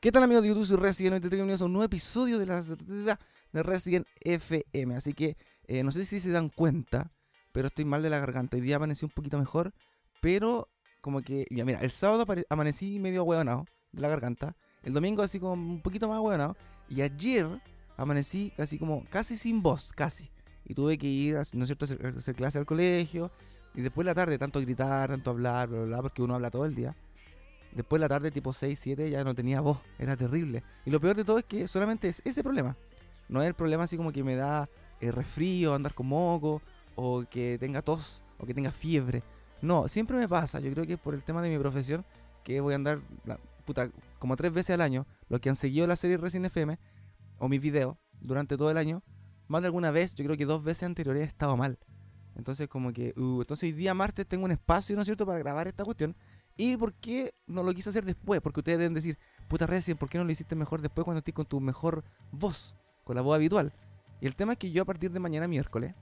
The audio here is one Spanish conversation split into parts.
¿Qué tal amigos de YouTube? Soy Resident, hoy te traigo bienvenidos a un nuevo episodio de la de Resident FM. Así que eh, no sé si se dan cuenta, pero estoy mal de la garganta. Hoy día amanecí un poquito mejor, pero como que, mira, el sábado amanecí medio hueonado de la garganta. El domingo así como un poquito más hueonado. Y ayer amanecí casi como, casi sin voz, casi. Y tuve que ir, ¿no es cierto?, a hacer, clase al colegio. Y después de la tarde, tanto gritar, tanto hablar, bla, bla, bla, porque uno habla todo el día. Después de la tarde, tipo 6, 7, ya no tenía voz. Era terrible. Y lo peor de todo es que solamente es ese problema. No es el problema así como que me da eh, resfrío, andar con moco, o que tenga tos, o que tenga fiebre. No, siempre me pasa. Yo creo que por el tema de mi profesión, que voy a andar, puta, como tres veces al año, los que han seguido la serie Resident FM, o mis videos, durante todo el año, más de alguna vez, yo creo que dos veces anteriores he estado mal. Entonces, como que, uh, entonces hoy día martes tengo un espacio, ¿no es cierto?, para grabar esta cuestión. ¿Y por qué no lo quise hacer después? Porque ustedes deben decir, puta Resident, ¿por qué no lo hiciste mejor después cuando estés con tu mejor voz? Con la voz habitual. Y el tema es que yo a partir de mañana miércoles,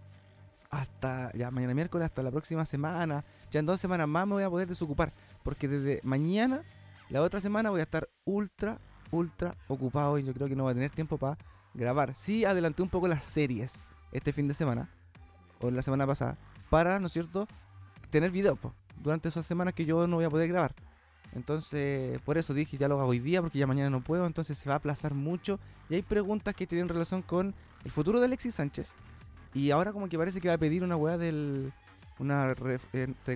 hasta ya mañana miércoles, hasta la próxima semana, ya en dos semanas más me voy a poder desocupar. Porque desde mañana, la otra semana voy a estar ultra, ultra ocupado y yo creo que no voy a tener tiempo para grabar. Sí, adelanté un poco las series este fin de semana, o la semana pasada, para, ¿no es cierto?, tener video, durante esas semanas que yo no voy a poder grabar. Entonces, por eso dije, ya lo hago hoy día, porque ya mañana no puedo, entonces se va a aplazar mucho. Y hay preguntas que tienen relación con el futuro de Alexis Sánchez. Y ahora como que parece que va a pedir una weá del... Una...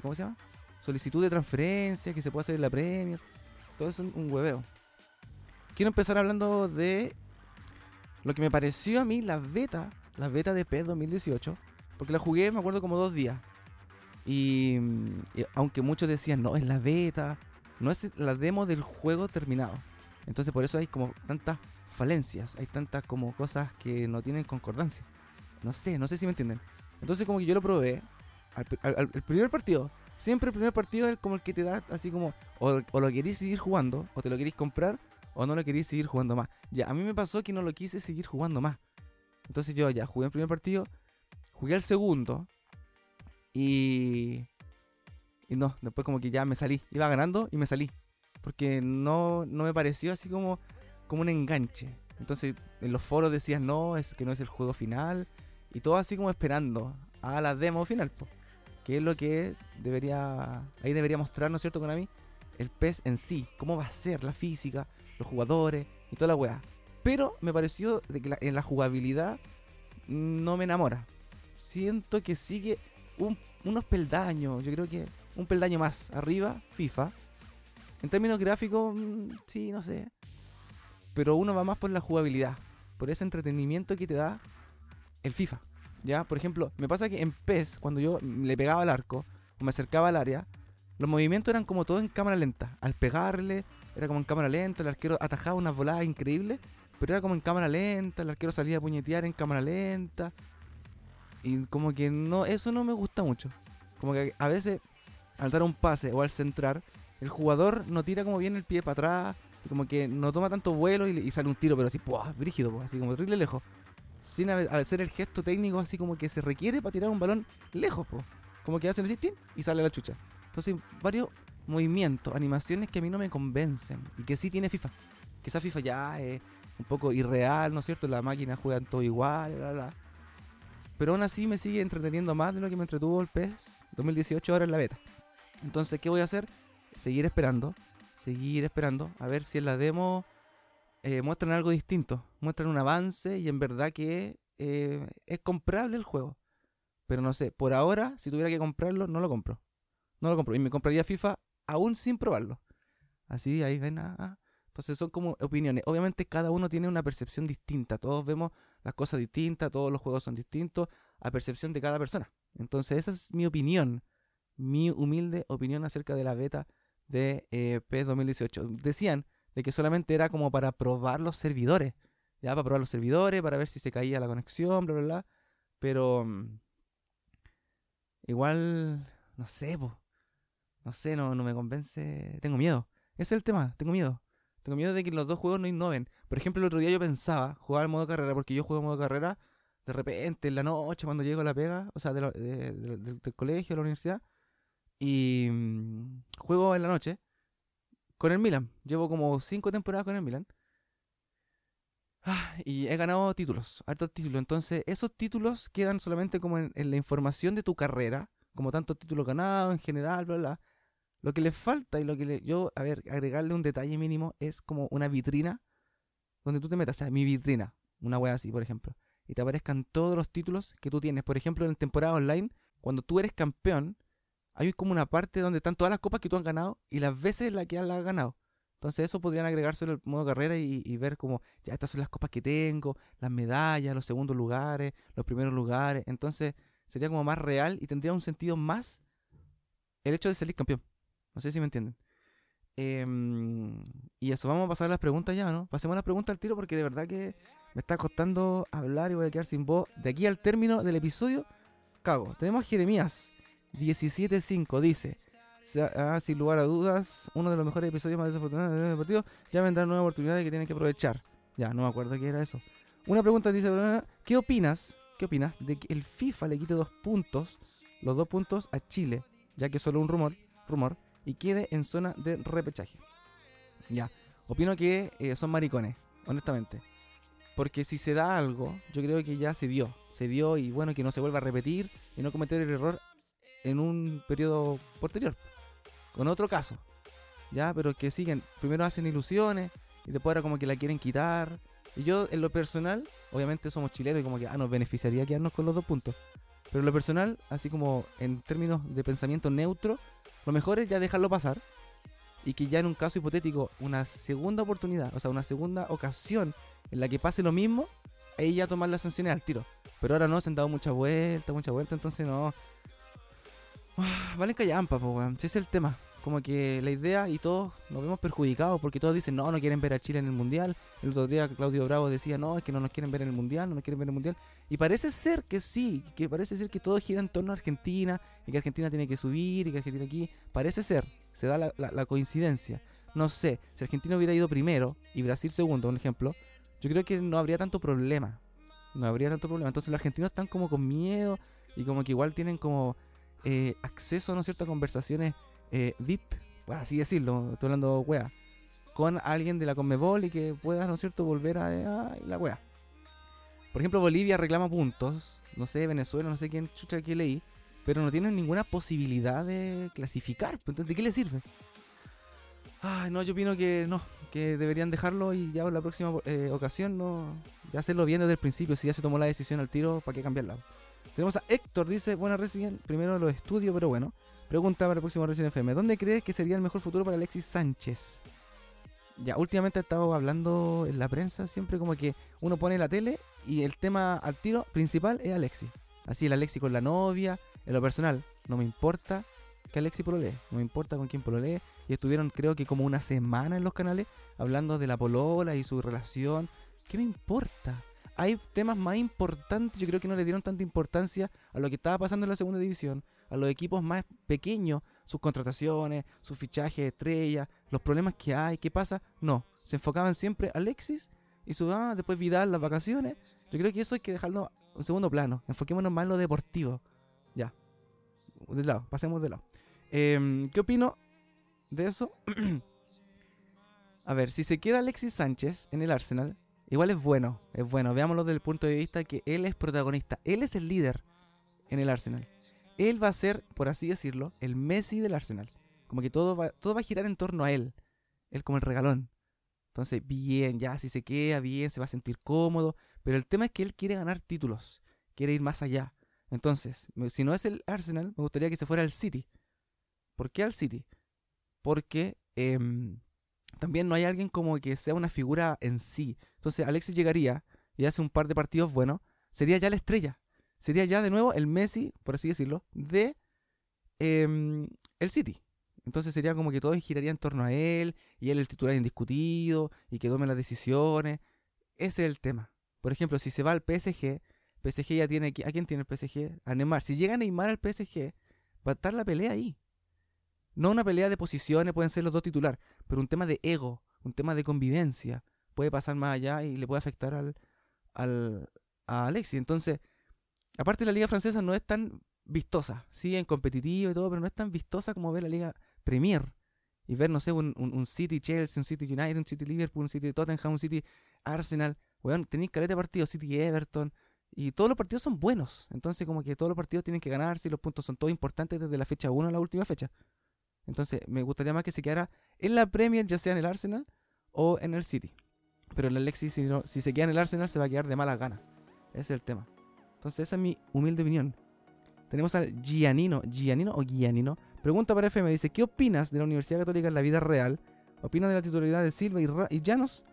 ¿Cómo se llama? Solicitud de transferencia, que se puede hacer la Premier. Todo es un hueveo. Quiero empezar hablando de lo que me pareció a mí la beta, la beta de P 2018. Porque la jugué, me acuerdo, como dos días. Y, aunque muchos decían, no, es la beta, no es la demo del juego terminado. Entonces por eso hay como tantas falencias, hay tantas como cosas que no tienen concordancia. No sé, no sé si me entienden. Entonces como que yo lo probé, al, el primer partido, siempre el primer partido es como el que te da así como, o, lo queréis seguir jugando, o te lo queréis comprar, o no lo queréis seguir jugando más. Ya, a mí me pasó que no lo quise seguir jugando más. Entonces yo ya jugué el primer partido, jugué el segundo, y. Y no, después como que ya me salí. Iba ganando y me salí. Porque no, no me pareció así como, como un enganche. Entonces en los foros decían no, es que no es el juego final. Y todo así como esperando a la demo final. que es lo que debería. Ahí debería mostrar, ¿no es cierto, mí El PES en sí. Cómo va a ser la física, los jugadores y toda la weá. Pero me pareció de que en la jugabilidad no me enamora. Siento que sigue unos peldaños, yo creo que un peldaño más arriba, FIFA. En términos gráficos, mm, sí, no sé. Pero uno va más por la jugabilidad, por ese entretenimiento que te da el FIFA. ¿Ya? Por ejemplo, me pasa que en PES, cuando yo le pegaba al arco o me acercaba al área, los movimientos eran como todo en cámara lenta. Al pegarle, era como en cámara lenta, el arquero atajaba unas voladas increíbles, pero era como en cámara lenta, el arquero salía a puñetear en cámara lenta. Y como que no, eso no me gusta mucho. Como que a veces al dar un pase o al centrar, el jugador no tira como bien el pie para atrás, y como que no toma tanto vuelo y, sale un tiro, pero así, ¡puah! brígido, así como terrible lejos. Sin hacer el gesto técnico así como que se requiere para tirar un balón lejos, como que hacen el y sale la chucha. Entonces, varios movimientos, animaciones que a mí no me convencen y que sí tiene FIFA. Esa FIFA ya es un poco irreal, ¿no es cierto? La máquina juega todo igual, bla, bla. Pero aún así me sigue entreteniendo más de lo que me entretuvo el PES 2018 ahora en la beta. Entonces, ¿qué voy a hacer? Seguir esperando, seguir esperando, a ver si en la demo eh, muestran algo distinto, muestran un avance y en verdad que eh, es comprable el juego. Pero no sé, por ahora, si tuviera que comprarlo, no lo compro. No lo compro. Y me compraría FIFA aún sin probarlo. Así, ahí ven. Ah, ah. Entonces son como opiniones. Obviamente cada uno tiene una percepción distinta. Todos vemos las cosas distintas, todos los juegos son distintos a percepción de cada persona. Entonces esa es mi opinión, mi humilde opinión acerca de la beta de eh, PES 2018. Decían de que solamente era como para probar los servidores, ya para probar los servidores, para ver si se caía la conexión, bla, bla, bla. Pero mm, igual, no sé, no sé, no, no me convence, tengo miedo. Ese es el tema, tengo miedo. Tengo miedo de que los dos juegos no innoven. Por ejemplo, el otro día yo pensaba jugar en modo carrera, porque yo juego en modo carrera de repente, en la noche, cuando llego a la pega, o sea, del colegio, a la universidad, y mm, juego en la noche, con el Milan. Llevo como cinco temporadas con el Milan. Ah, y he ganado títulos, altos títulos. Entonces, esos títulos quedan solamente como en, la información de tu carrera, como tantos títulos ganados en general, bla, bla. Lo que le falta y lo que le, yo, a ver, agregarle un detalle mínimo es como una vitrina donde tú te metas, o sea, mi vitrina, una wea así, por ejemplo, y te aparezcan todos los títulos que tú tienes. Por ejemplo, en temporada online, cuando tú eres campeón, hay como una parte donde están todas las copas que tú has ganado y las veces en las que las has ganado. Entonces eso podrían agregárselo al modo carrera y, ver como, ya estas son las copas que tengo, las medallas, los segundos lugares, los primeros lugares. Entonces sería como más real y tendría un sentido más el hecho de salir campeón. No sé si me entienden. Em, y eso, vamos a pasar a las preguntas ya, ¿no? Pasemos las preguntas al tiro porque de verdad que me está costando hablar y voy a quedar sin voz. De aquí al término del episodio, cago. Tenemos a Jeremías 17.5, dice... Ah, sin lugar a dudas, uno de los mejores episodios más desafortunados del partido. Ya vendrán nuevas oportunidades que tienen que aprovechar. Ya, no me acuerdo qué era eso. Una pregunta dice, ¿qué opinas? ¿Qué opinas de que el FIFA le quite dos puntos, los dos puntos a Chile, ya que es solo un rumor, rumor, y quede en zona de repechaje? Ya, opino que eh, son maricones, honestamente. Porque si se da algo, yo creo que ya se dio. Se dio y bueno, que no se vuelva a repetir y no cometer el error en un periodo posterior con otro caso. Ya, pero que siguen, primero hacen ilusiones y después ahora como que la quieren quitar. Y yo en lo personal, obviamente somos chilenos y como que ah, nos beneficiaría quedarnos con los dos puntos. Pero en lo personal, así como en términos de pensamiento neutro, lo mejor es ya dejarlo pasar y que ya en un caso hipotético, una segunda oportunidad, o sea, una segunda ocasión en la que pase lo mismo, ahí ya tomar las sanciones al tiro. Pero ahora no, se han dado mucha vuelta, mucha vuelta, entonces no, valen callampa, pues, weón. Si es el tema. Como que la idea y todos nos vemos perjudicados porque todos dicen, no, no quieren ver a Chile en el Mundial. El otro día Claudio Bravo decía, no, es que no nos quieren ver en el Mundial, no nos quieren ver en el Mundial. Y parece ser que sí, que parece ser que todo gira en torno a Argentina y que Argentina tiene que subir y que Argentina aquí. Parece ser, se da la, la coincidencia. No sé, si Argentina hubiera ido primero y Brasil segundo, un ejemplo, yo creo que no habría tanto problema. No habría tanto problema. Entonces los argentinos están como con miedo y como que igual tienen como eh, acceso ¿no es a conversaciones eh, VIP, así decirlo, estoy hablando wea, con alguien de la Conmebol y que pueda, ¿no es cierto?, volver a, la wea. Por ejemplo, Bolivia reclama puntos, no sé, Venezuela, no sé quién chucha que leí, pero no tienen ninguna posibilidad de clasificar. Pues, entonces, ¿de qué le sirve? Ay, no, yo opino que no, que deberían dejarlo y ya en la próxima eh, ocasión no, ya hacerlo bien desde el principio. Si ya se tomó la decisión al tiro, ¿para qué cambiarla? Tenemos a Héctor, dice, buena Resident, primero lo estudio, pero bueno. Pregunta para el próximo Resident FM, ¿dónde crees que sería el mejor futuro para Alexis Sánchez? Ya, últimamente he estado hablando en la prensa, siempre como que uno pone la tele y el tema al tiro principal es Alexis. Así el Alexis con la novia, en lo personal, no me importa que Alexis lee, no me importa con quién lee. Y estuvieron creo que como una semana en los canales hablando de la polola y su relación. ¿Qué me importa? Hay temas más importantes, yo creo que no le dieron tanta importancia a lo que estaba pasando en la segunda división, a los equipos más pequeños, sus contrataciones, sus fichajes de estrella, los problemas que hay, qué pasa. No, se enfocaban siempre Alexis y su ah, después Vidal, las vacaciones. Yo creo que eso hay que dejarlo en segundo plano. Enfoquémonos más en lo deportivo. Ya. De lado, pasemos de lado. Em, ¿Qué opino de eso? A ver, si se queda Alexis Sánchez en el Arsenal, Igual es bueno, es bueno. Veámoslo desde el punto de vista que él es protagonista. Él es el líder en el Arsenal. Él va a ser, por así decirlo, el Messi del Arsenal. Como que todo va, todo va a girar en torno a él. Él como el regalón. Entonces, bien, ya si se queda bien, se va a sentir cómodo. Pero el tema es que él quiere ganar títulos. Quiere ir más allá. Entonces, si no es el Arsenal, me gustaría que se fuera al City. ¿Por qué al City? Porque em, también no hay alguien como que sea una figura en sí. Entonces Alexis llegaría y hace un par de partidos buenos, sería ya la estrella. Sería ya de nuevo el Messi, por así decirlo, de em, el City. Entonces sería como que todo giraría en torno a él y él el titular indiscutido y que tome las decisiones. Ese es el tema. Por ejemplo, si se va al PSG, PSG ya tiene... ¿A quién tiene el PSG? A Neymar. Si llega Neymar al PSG, va a estar la pelea ahí. No una pelea de posiciones, pueden ser los dos titular, pero un tema de ego, un tema de convivencia, puede pasar más allá y le puede afectar al, al, a Alexis. Entonces, aparte la liga francesa no es tan vistosa, sí, en competitivo y todo, pero no es tan vistosa como ver la liga Premier. y ver, no sé, un, un, City Chelsea, un City United, un City Liverpool, un City Tottenham, un City Arsenal. Weón, tenéis caleta de partidos, City Everton. Y todos los partidos son buenos. Entonces, como que todos los partidos tienen que ganarse y los puntos son todos importantes desde la fecha 1 a la última fecha. Entonces, me gustaría más que se quedara en la Premier, ya sea en el Arsenal o en el City. Pero el Alexis, si, si se queda en el Arsenal, se va a quedar de mala gana. Ese es el tema. Entonces, esa es mi humilde opinión. Tenemos al Gianino, Gianino o Gianino. Pregunta para FM, dice, ¿qué opinas de la Universidad Católica en la vida real? ¿Opinas de la titularidad de Silva y, y Llanos?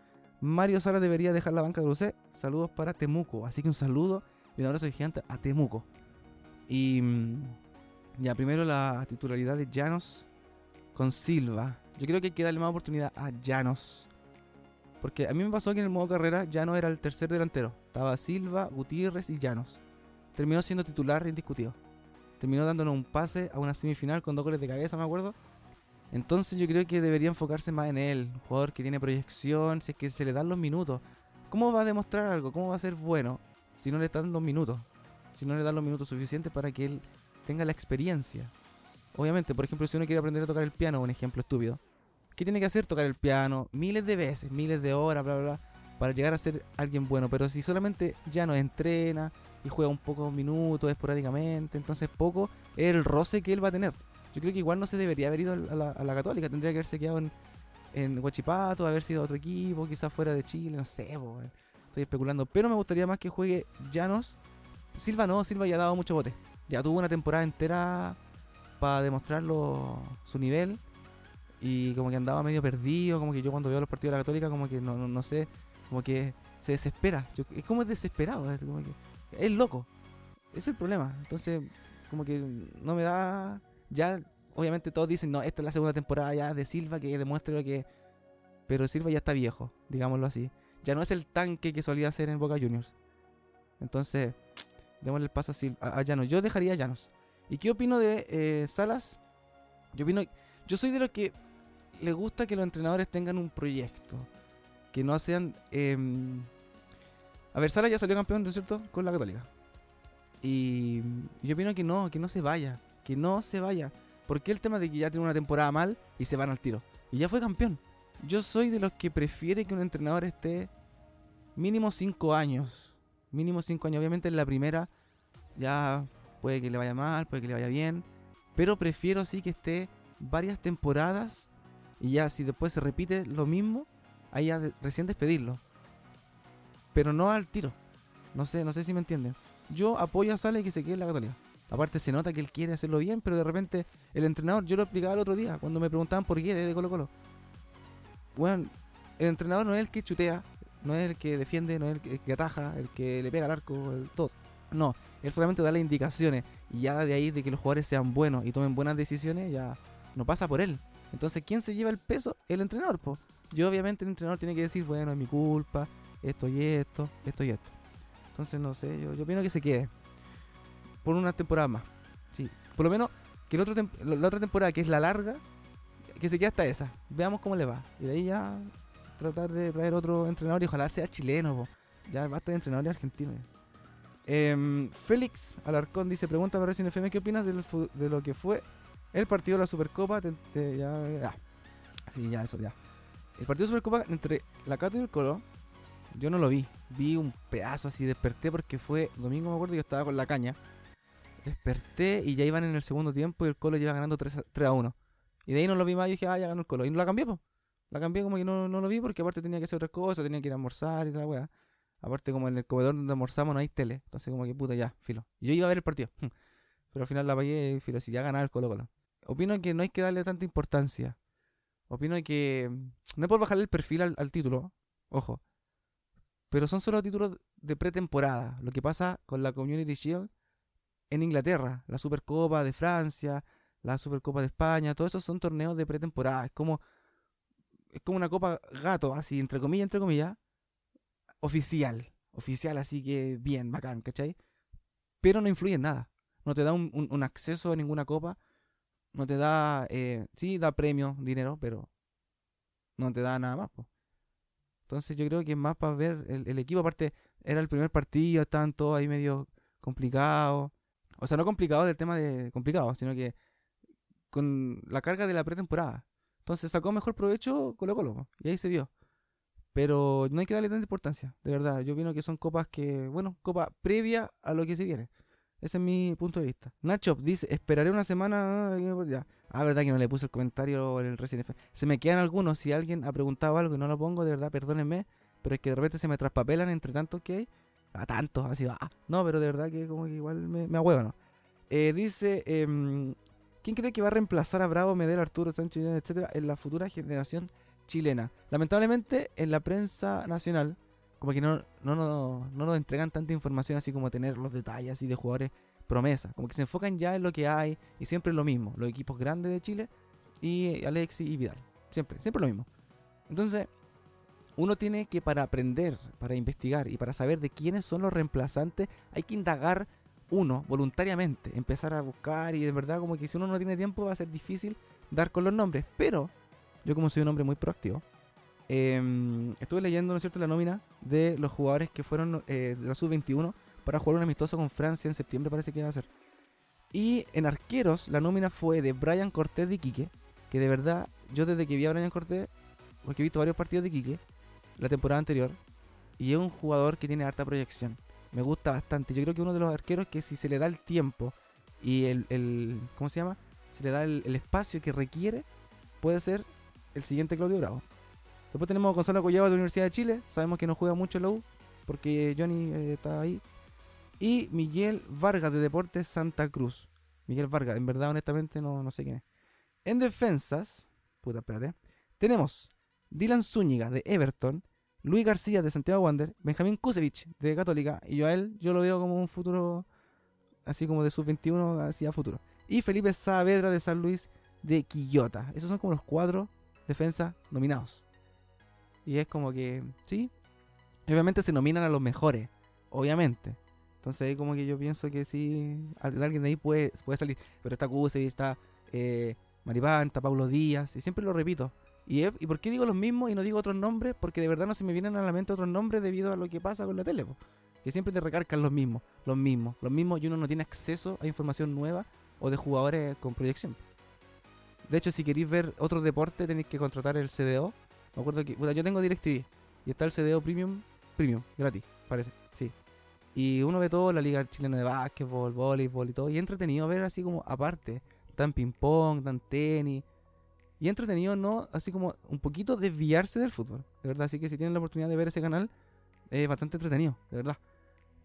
Mario Sara debería dejar la banca de UC. Saludos para Temuco. Así que un saludo y un abrazo gigante a Temuco. Y mm, ya, primero la titularidad de Llanos con Silva. Yo creo que hay que darle más oportunidad a Llanos. Porque a mí me pasó que en el modo carrera ya no era el tercer delantero. Estaba Silva, Gutiérrez y Llanos. Terminó siendo titular indiscutido. Terminó dándonos un pase a una semifinal con dos goles de cabeza, me acuerdo. Entonces yo creo que debería enfocarse más en él. Un jugador que tiene proyección, si es que se le dan los minutos. ¿Cómo va a demostrar algo? ¿Cómo va a ser bueno si no le dan los minutos? Si no le dan los minutos suficientes para que él tenga la experiencia. Obviamente, por ejemplo, si uno quiere aprender a tocar el piano, un ejemplo estúpido. ¿Qué tiene que hacer? Tocar el piano miles de veces, miles de horas, bla, bla, bla, para llegar a ser alguien bueno. Pero si solamente ya no entrena y juega un poco minutos esporádicamente, entonces poco es el roce que él va a tener. Yo creo que igual no se debería haber ido a la, Católica, tendría que haberse quedado en, en Huachipato, haber sido otro equipo, quizás fuera de Chile, no sé, estoy especulando. Pero me gustaría más que juegue Llanos. Silva no, Silva ya ha dado mucho bote. Ya tuvo una temporada entera para demostrarlo su nivel. Y como que andaba medio perdido, como que yo cuando veo los partidos de la Católica, como que no, no, sé, como que se desespera. es como es desesperado, es, como loco. Es el problema. Entonces, como que no me da ya, obviamente todos dicen, no, esta es la segunda temporada ya de Silva que demuestre lo que... Pero Silva ya está viejo, digámoslo así. Ya no es el tanque que solía ser en Boca Juniors. Entonces, démosle el paso a, Silva, a, Llanos. Yo dejaría a Llanos. ¿Y qué opino de eh, Salas? Yo opino... Yo soy de los que le gusta que los entrenadores tengan un proyecto. Que no sean... Em, a ver, Salas ya salió campeón, ¿no es cierto? Con la Católica. Y yo opino que no, que no se vaya que no se vaya. Porque el tema de que ya tiene una temporada mal y se van al tiro. Y ya fue campeón. Yo soy de los que prefiere que un entrenador esté mínimo 5 años. Mínimo 5 años. Obviamente en la primera ya puede que le vaya mal, puede que le vaya bien. Pero prefiero sí que esté varias temporadas. Y ya si después se repite lo mismo, ahí ya recién despedirlo. Pero no al tiro. No sé, no sé si me entienden. Yo apoyo a Sale que se quede en la Católica. Aparte se nota que él quiere hacerlo bien, pero de repente el entrenador, yo lo explicaba el otro día, cuando me preguntaban por qué de Colo Colo. Bueno, el entrenador no es el que chutea, no es el que defiende, no es el que, ataja, el que le pega al arco, el todo. No, él solamente da las indicaciones y ya de ahí de que los jugadores sean buenos y tomen buenas decisiones, ya no pasa por él. Entonces, ¿quién se lleva el peso? El entrenador, pues. Yo obviamente el entrenador tiene que decir, bueno, es mi culpa, esto y esto, esto y esto. Entonces, no sé, yo, yo opino que se quede por una temporada más. Sí, por lo menos que la otra temporada, que es la larga, que se quede hasta esa. Veamos cómo le va. Y de ahí ya tratar de traer otro entrenador y ojalá sea chileno. Ya basta de entrenadores argentinos. Eh, Félix Alarcón dice, pregunta para Recién FM, ¿qué opinas de lo que fue el partido de la Supercopa? ya, Sí, ya, eso, ya. El partido de Supercopa entre la Cato y el Colo, yo no lo vi. Vi un pedazo así, desperté porque fue domingo, me acuerdo, yo estaba con la caña. Desperté y ya iban en el segundo tiempo y el Colo iba ganando 3 a, 1. Y de ahí no lo vi más y dije, ah, ya ganó el Colo. Y no la cambié, pues. La cambié como que no, no lo vi porque aparte tenía que hacer otras cosas, tenía que ir a almorzar y la weá. Aparte como en el comedor donde almorzamos no hay tele. Entonces como que puta ya, filo. yo iba a ver el partido. Pero al final la pagué filo, si ya ganaba el Colo Colo. Opino que no hay que darle tanta importancia. Opino que no es por bajarle el perfil al, al título, ojo. Pero son solo títulos de pretemporada. Lo que pasa con la Community Shield en Inglaterra, la Supercopa de Francia, la Supercopa de España, todos esos son torneos de pretemporada. Es como, es como una copa gato, así, entre comillas, entre comillas, oficial. Oficial, así que bien, bacán, ¿cachai? Pero no influye en nada. No te da un, acceso a ninguna copa. No te da, eh, sí, da premio, dinero, pero no te da nada más. Entonces yo creo que es más para ver el, equipo. Aparte, era el primer partido, estaban todos ahí medio complicados. O sea, no complicado del tema de complicado, sino que con la carga de la pretemporada. Entonces sacó mejor provecho Colo Colo. Y ahí se vio. Pero no hay que darle tanta importancia, de verdad. Yo opino que son copas que, bueno, copa previa a lo que se viene. Ese es mi punto de vista. Nacho dice, esperaré una semana. Ya. Ah, verdad que no le puse el comentario en el Resident. Se me quedan algunos. Si alguien ha preguntado algo y no lo pongo, de verdad, perdónenme. Pero es que de repente se me traspapelan entre tantos que hay. A tantos, así va. No, pero de verdad que como que igual me, me ¿no? Eh, dice, em, ¿quién cree que va a reemplazar a Bravo, Medel, Arturo Sánchez, etcétera, en la futura generación chilena? Lamentablemente, en la prensa nacional, como que no, no, no, no nos entregan tanta información así como tener los detalles así de jugadores promesa. Como que se enfocan ya en lo que hay y siempre es lo mismo. Los equipos grandes de Chile y Alexi y Vidal. Siempre, siempre lo mismo. Entonces, uno tiene que para aprender, para investigar y para saber de quiénes son los reemplazantes, hay que indagar uno voluntariamente, empezar a buscar y de verdad como que si uno no tiene tiempo va a ser difícil dar con los nombres. Pero yo como soy un hombre muy proactivo, em, estuve leyendo, ¿no es cierto?, la nómina de los jugadores que fueron eh, de la sub-21 para jugar un amistoso con Francia en septiembre, parece que va a ser. Y en arqueros, la nómina fue de Brian Cortés de Iquique, que de verdad, yo desde que vi a Brian Cortés, porque he visto varios partidos de Iquique la temporada anterior, y es un jugador que tiene harta proyección. Me gusta bastante. Yo creo que uno de los arqueros que si se le da el tiempo y el, ¿cómo se llama? Se le da el, espacio que requiere, puede ser el siguiente Claudio Bravo. Después tenemos a Gonzalo Collado de la Universidad de Chile. Sabemos que no juega mucho en la U, porque Johnny eh, está ahí y Miguel Vargas de Deportes Santa Cruz. Miguel Vargas, en verdad, honestamente, no, no sé quién es. En defensas, puta, espérate. Tenemos Dylan Zúñiga de Everton, Luis García de Santiago Wander, Benjamín Kusevich de Católica, y yo a él, yo lo veo como un futuro, así como de sub-21 hacia futuro. Y Felipe Saavedra de San Luis de Quillota. Esos son como los cuatro defensas nominados. Y es como que, sí, obviamente se nominan a los mejores, obviamente. Entonces ahí como que yo pienso que sí, alguien de ahí puede, puede salir. Pero está Cuse, está eh, Maripán, está Pablo Díaz, y siempre lo repito. Y, ¿Y por qué digo los mismos y no digo otros nombres? Porque de verdad no se me vienen a la mente otros nombres debido a lo que pasa con la tele. Que siempre te recargan los mismos, los mismos, los mismos y uno no tiene acceso a información nueva o de jugadores con proyección. De hecho, si queréis ver otros deportes tenéis que contratar el CDO. Me acuerdo que yo tengo DirecTV y está el CDO Premium, Premium, gratis, parece. Sí, y uno ve todo, la liga chilena de básquetbol, voleibol y todo. Y entretenido ver así como aparte. Tan ping pong, tan tenis. Y entretenido no, así como un poquito desviarse del fútbol. De verdad, así que si tienen la oportunidad de ver ese canal, es bastante entretenido, de verdad.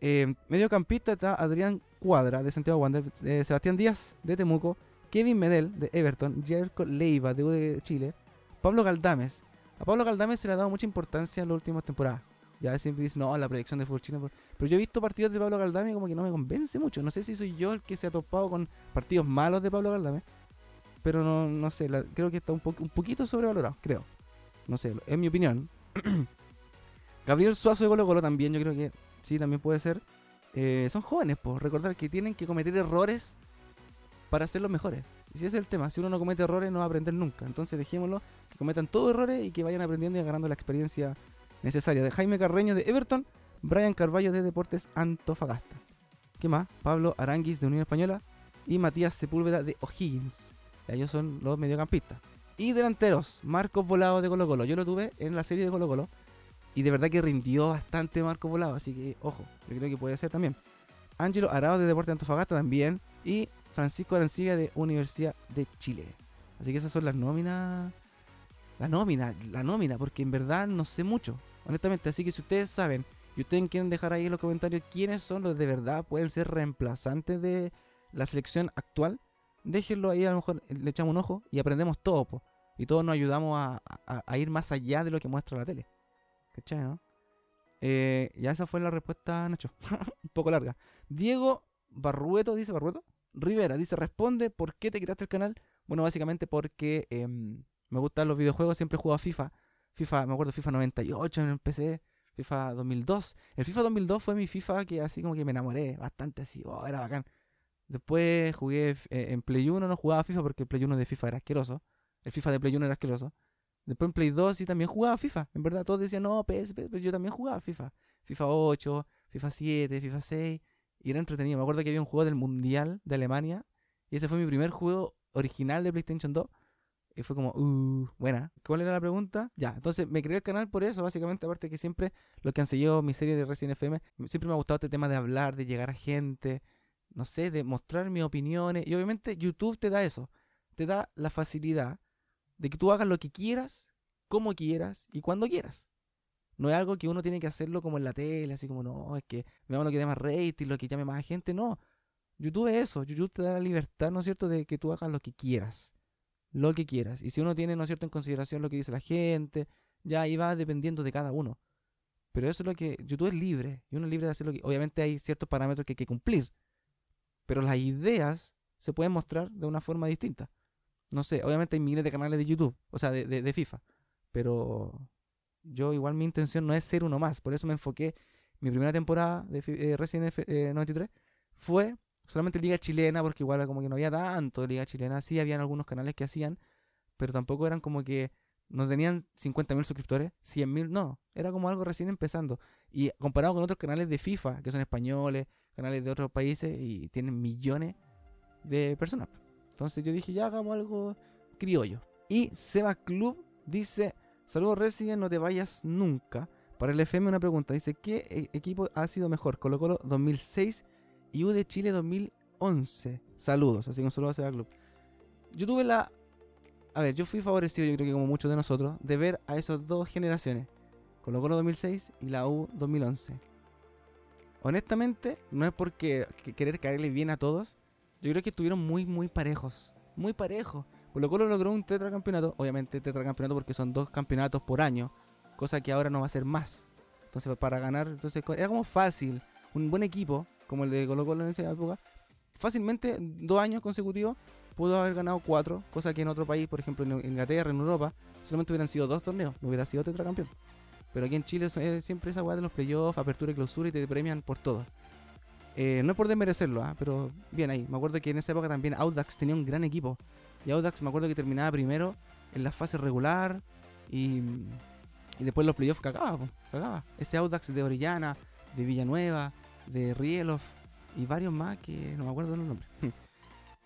Eh, mediocampista está Adrián Cuadra de Santiago Wander, eh, Sebastián Díaz de Temuco, Kevin Medel de Everton, Jerko Leiva de U de Chile, Pablo Galdames. A Pablo Galdames se le ha dado mucha importancia en las últimas temporadas. Ya siempre dicen, no, la proyección de fútbol chino. Pero yo he visto partidos de Pablo Galdame como que no me convence mucho. No sé si soy yo el que se ha topado con partidos malos de Pablo Galdame. Pero no, no sé, creo que está un, un poquito sobrevalorado, creo. No sé, es mi opinión. Gabriel Suazo de Colo Colo también, yo creo que sí, también puede ser. Eh, son jóvenes, pues. Recordar que tienen que cometer errores para ser los mejores. Si ese es el tema, si uno no comete errores no va a aprender nunca. Entonces dejémoslo, que cometan todos errores y que vayan aprendiendo y ganando la experiencia necesaria de Jaime Carreño de Everton, Brian Carballo de Deportes Antofagasta. ¿Qué más? Pablo Aranguis de Unión Española y Matías Sepúlveda de O'Higgins. Ellos son los mediocampistas. Y delanteros, Marcos Volado de Colo Colo. Yo lo tuve en la serie de Colo Colo. Y de verdad que rindió bastante Marcos Volado. Así que, ojo, yo creo que puede ser también. Ángelo Arao de Deportes Antofagasta también. Y Francisco Arancibia de Universidad de Chile. Así que esas son las nóminas. La nómina, la nómina, porque en verdad no sé mucho honestamente. Así que si ustedes saben y ustedes quieren dejar ahí en los comentarios quiénes son los de verdad pueden ser reemplazantes de la selección actual, déjenlo ahí, a lo mejor le echamos un ojo y aprendemos todo, y todos nos ayudamos a, ir más allá de lo que muestra la tele. ¿Cachai, no? Eh, ya esa fue la respuesta, Nacho. un poco larga. Diego Barrueto, dice Barrueto. Rivera dice, responde, ¿por qué te quitaste el canal? Bueno, básicamente porque em, me gustan los videojuegos, siempre he jugado FIFA FIFA, me acuerdo FIFA 98 en el PC, FIFA 2002. El FIFA 2002 fue mi FIFA que así como que me enamoré bastante, así, oh, era bacán. Después jugué eh, en Play 1, no jugaba FIFA porque el Play 1 de FIFA era asqueroso. El FIFA de Play 1 era asqueroso. Después en Play 2 sí también jugaba FIFA. En verdad todos decían, no, PS, pero yo también jugaba FIFA. FIFA 8, FIFA 7, FIFA 6. Y era entretenido. Me acuerdo que había un juego del Mundial de Alemania. Y ese fue mi primer juego original de PlayStation 2. Y fue como, uh, buena. ¿Cuál era la pregunta? Ya, entonces me creé el canal por eso, básicamente, aparte que siempre los que han seguido mi serie de Resident FM, siempre me ha gustado este tema de hablar, de llegar a gente, no sé, de mostrar mis opiniones. Y obviamente YouTube te da eso, te da la facilidad de que tú hagas lo que quieras, como quieras y cuando quieras. No es algo que uno tiene que hacerlo como en la tele, así como, no, es que veamos lo que dé más rating, lo que llame más gente. No, YouTube es eso, YouTube te da la libertad, ¿no es cierto?, de que tú hagas lo que quieras lo que quieras. Y si uno tiene, ¿no es cierto?, en consideración lo que dice la gente, ya ahí va dependiendo de cada uno. Pero eso es lo que YouTube es libre, y uno es libre de hacer lo que... Obviamente hay ciertos parámetros que hay que cumplir, pero las ideas se pueden mostrar de una forma distinta. No sé, obviamente hay miles de canales de YouTube, o sea, de, de, FIFA, pero yo igual mi intención no es ser uno más, por eso me enfoqué, mi primera temporada de eh, Resident Evil 93 eh, fue solamente Liga Chilena, porque igual como que no había tanto Liga Chilena, sí habían algunos canales que hacían, pero tampoco eran como que no tenían 50.000 suscriptores, 100.000, no, era como algo recién empezando. Y comparado con otros canales de FIFA, que son españoles, canales de otros países, y tienen millones de personas. Entonces yo dije, ya hagamos algo criollo. Y Seba Club dice, saludos Resident, no te vayas nunca. Para el FM una pregunta, dice, ¿qué e-, equipo ha sido mejor? Colo Colo 2006 y U de Chile 2011. Saludos, así que un saludo a Seba Club. Yo tuve la. A ver, yo fui favorecido, yo creo que como muchos de nosotros, de ver a esas dos generaciones: Colo Colo 2006 y la U 2011. Honestamente, no es porque querer caerle bien a todos. Yo creo que estuvieron muy, muy parejos. Muy parejos. Colo Colo logró un tetracampeonato. Obviamente, tetracampeonato porque son dos campeonatos por año. Cosa que ahora no va a ser más. Entonces, para ganar, entonces era como fácil. Un buen equipo como el de Colo Colo en esa época, fácilmente dos años consecutivos pudo haber ganado cuatro, cosa que en otro país, por ejemplo en Inglaterra, en Europa, solamente hubieran sido dos torneos, no hubiera sido tetracampeón. Pero aquí en Chile es siempre esa weá de los playoffs, apertura y clausura y te premian por todo. Eh, no es por desmerecerlo, ¿ah? pero bien ahí. Me acuerdo que en esa época también Audax tenía un gran equipo. Y Audax me acuerdo que terminaba primero en la fase regular y, y después los playoffs cagaba, cagaba. Ese Audax de Orellana, de Villanueva, de Rielof y varios más que no me acuerdo los nombres.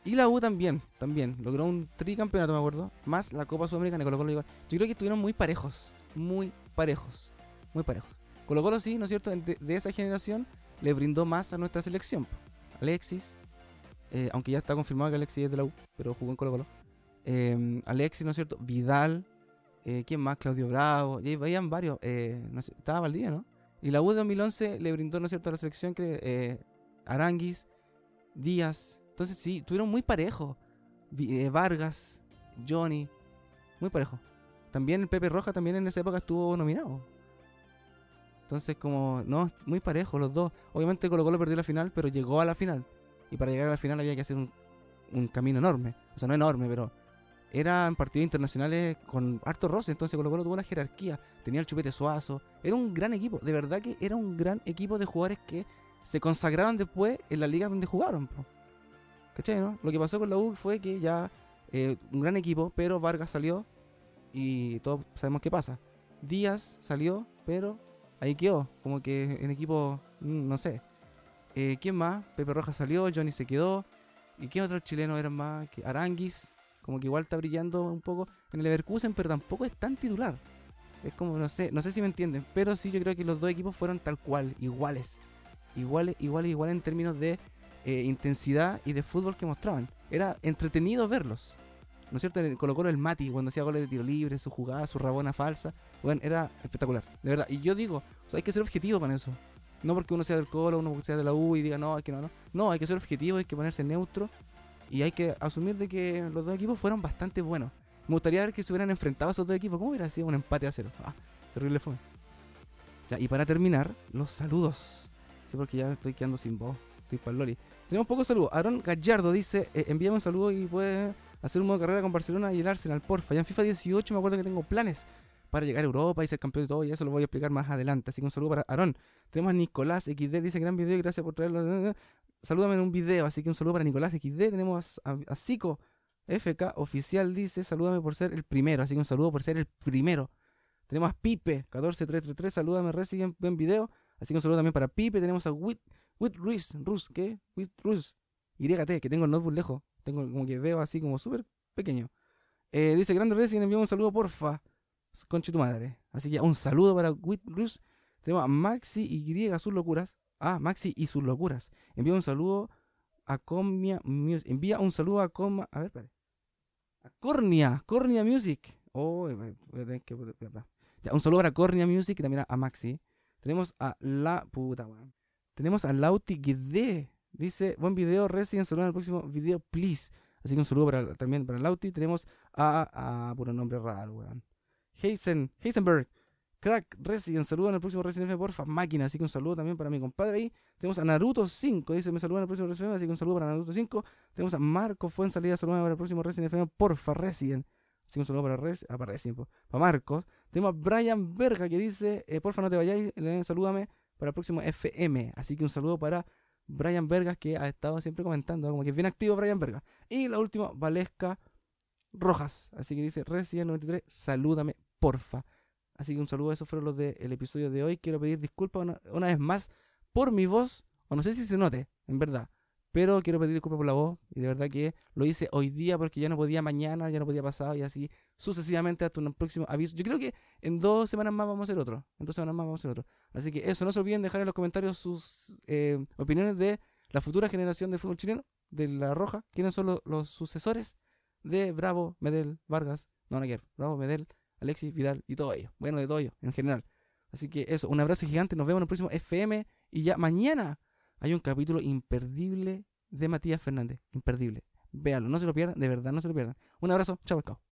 y la U también, también, logró un tricampeonato, me acuerdo, más la Copa Sudamericana Colo Colo igual. Yo creo que estuvieron muy parejos, muy parejos, muy parejos. Colo Colo sí, ¿no es cierto? De, esa generación le brindó más a nuestra selección. Alexis, eh, aunque ya está confirmado que Alexis es de la U, pero jugó en Colo Colo. Em, Alexis, ¿no es cierto? Vidal, eh, ¿quién más? Claudio Bravo, y veían varios, eh, estaba Valdivia, ¿no? Y la U de 2011 le brindó, ¿no es cierto?, a la selección que eh, Aranguis, Díaz. Entonces sí, tuvieron muy parejo. Eh, Vargas, Johnny, muy parejo. También el Pepe Roja también en esa época estuvo nominado. Entonces como, no, muy parejo los dos. Obviamente Colo Colo perdió la final, pero llegó a la final. Y para llegar a la final había que hacer un, un camino enorme. O sea, no enorme, pero eran partidos internacionales con harto roce, entonces Colo Colo tuvo la jerarquía, tenía el chupete suazo, era un gran equipo, de verdad que era un gran equipo de jugadores que se consagraron después en la liga donde jugaron. ¿Cachai, no? Lo que pasó con la U fue que ya eh, un gran equipo, pero Vargas salió y todos sabemos qué pasa. Díaz salió, pero ahí quedó, como que en equipo, mm, no sé. Eh, ¿Quién más? Pepe Rojas salió, Johnny se quedó. ¿Y qué otros chilenos eran más? Aranguis, como que igual está brillando un poco en el Leverkusen, pero tampoco es tan titular. Es como, no sé, no sé si me entienden, pero sí yo creo que los dos equipos fueron tal cual, iguales. Iguales, iguales, iguales en términos de eh, intensidad y de fútbol que mostraban. Era entretenido verlos. ¿No es cierto? Colocó el Mati cuando hacía goles de tiro libre, su jugada, su rabona falsa. Bueno, era espectacular, de verdad. Y yo digo, hay que ser objetivo con eso. No porque uno sea del Colo, uno sea de la U y diga, no, es que no, no. No, hay que ser objetivo, hay que ponerse neutro y hay que asumir de que los dos equipos fueron bastante buenos. Me gustaría ver que se hubieran enfrentado esos dos equipos. ¿Cómo hubiera sido un empate a cero? Ah, terrible fue. Ya, y para terminar, los saludos. Sí, porque ya estoy quedando sin voz. Estoy para Loli. Tenemos pocos saludos. Aaron Gallardo dice: eh, envíame un saludo y puede hacer un modo de carrera con Barcelona y el Arsenal, porfa. Ya en FIFA 18 me acuerdo que tengo planes para llegar a Europa y ser campeón de todo. Y eso lo voy a explicar más adelante. Así que un saludo para Aaron. Tenemos a Nicolás XD, dice gran video, gracias por traerlo salúdame en un video, así que un saludo para Nicolás XD. Tenemos a, a FK Oficial, dice, salúdame por ser el primero, así que un saludo por ser el primero. Tenemos a Pipe 14333, salúdame, recién buen video. Así que un saludo también para Pipe. Tenemos a Wit, Wit Ruiz, Rus, ¿qué? Wit Ruiz, YT, que tengo el notebook lejos. Tengo como que veo así como súper pequeño. Eh, dice Grande Resident, enviamos un saludo, porfa. Conche tu madre. Así que un saludo para Whitrus. Tenemos a Maxi y sus locuras. Ah, Maxi y sus locuras. Envía un saludo a Comia Music. Envía un saludo a Coma. A ver, espere. A Cornia. Cornia Music. Oh, ya, un saludo para Cornia Music y también a Maxi. Tenemos a la puta, weón. Tenemos a Lauti Gide. Dice, buen video, Resident, saludo en el próximo video, please. Así que un saludo también para Lauti. Tenemos a, a, puro nombre raro, weón. Heisen, Heisenberg. Crack, Resident, saludo en el próximo Resident F, porfa, máquina. Así que un saludo también para mi compadre ahí. Tenemos a Naruto 5, dice, me saluda en el próximo Resident F, así que un saludo para Naruto 5. Tenemos a Marco Fue en salida, saludo para el próximo Resident F, porfa, Resident. Así que un saludo para, Res, ah, para, Resident, para Marcos. Tenemos a Brian Verga que dice, eh, porfa, no te vayáis, salúdame para el próximo FM. Así que un saludo para Brian Vergas que ha estado siempre comentando, como que es bien activo Brian Vergas. Y la última, Valesca Rojas. Así que dice Resident 93, salúdame, porfa. Así que un saludo, esos fueron los del episodio de hoy. Quiero pedir disculpas una, vez más por mi voz, o no sé si se note, en verdad. Pero quiero pedir disculpas por la voz. Y de verdad que lo hice hoy día porque ya no podía mañana, ya no podía pasado y así sucesivamente hasta un próximo aviso. Yo creo que en dos semanas más vamos a hacer otro. En dos semanas más vamos a hacer otro. Así que eso, no se olviden dejar en los comentarios sus eh, opiniones de la futura generación de fútbol chileno, de La Roja. ¿Quiénes son los, sucesores de Bravo, Medel, Vargas? No, no. Bravo, Medel, Alexis, Vidal y todo ello. Bueno, de todo ello, en general. Así que eso, un abrazo gigante. Nos vemos en el próximo FM. Y ya mañana hay un capítulo imperdible de Matías Fernández. Imperdible. Véalo, no se lo pierdan. De verdad, no se lo pierdan. Un abrazo. Chao, chao.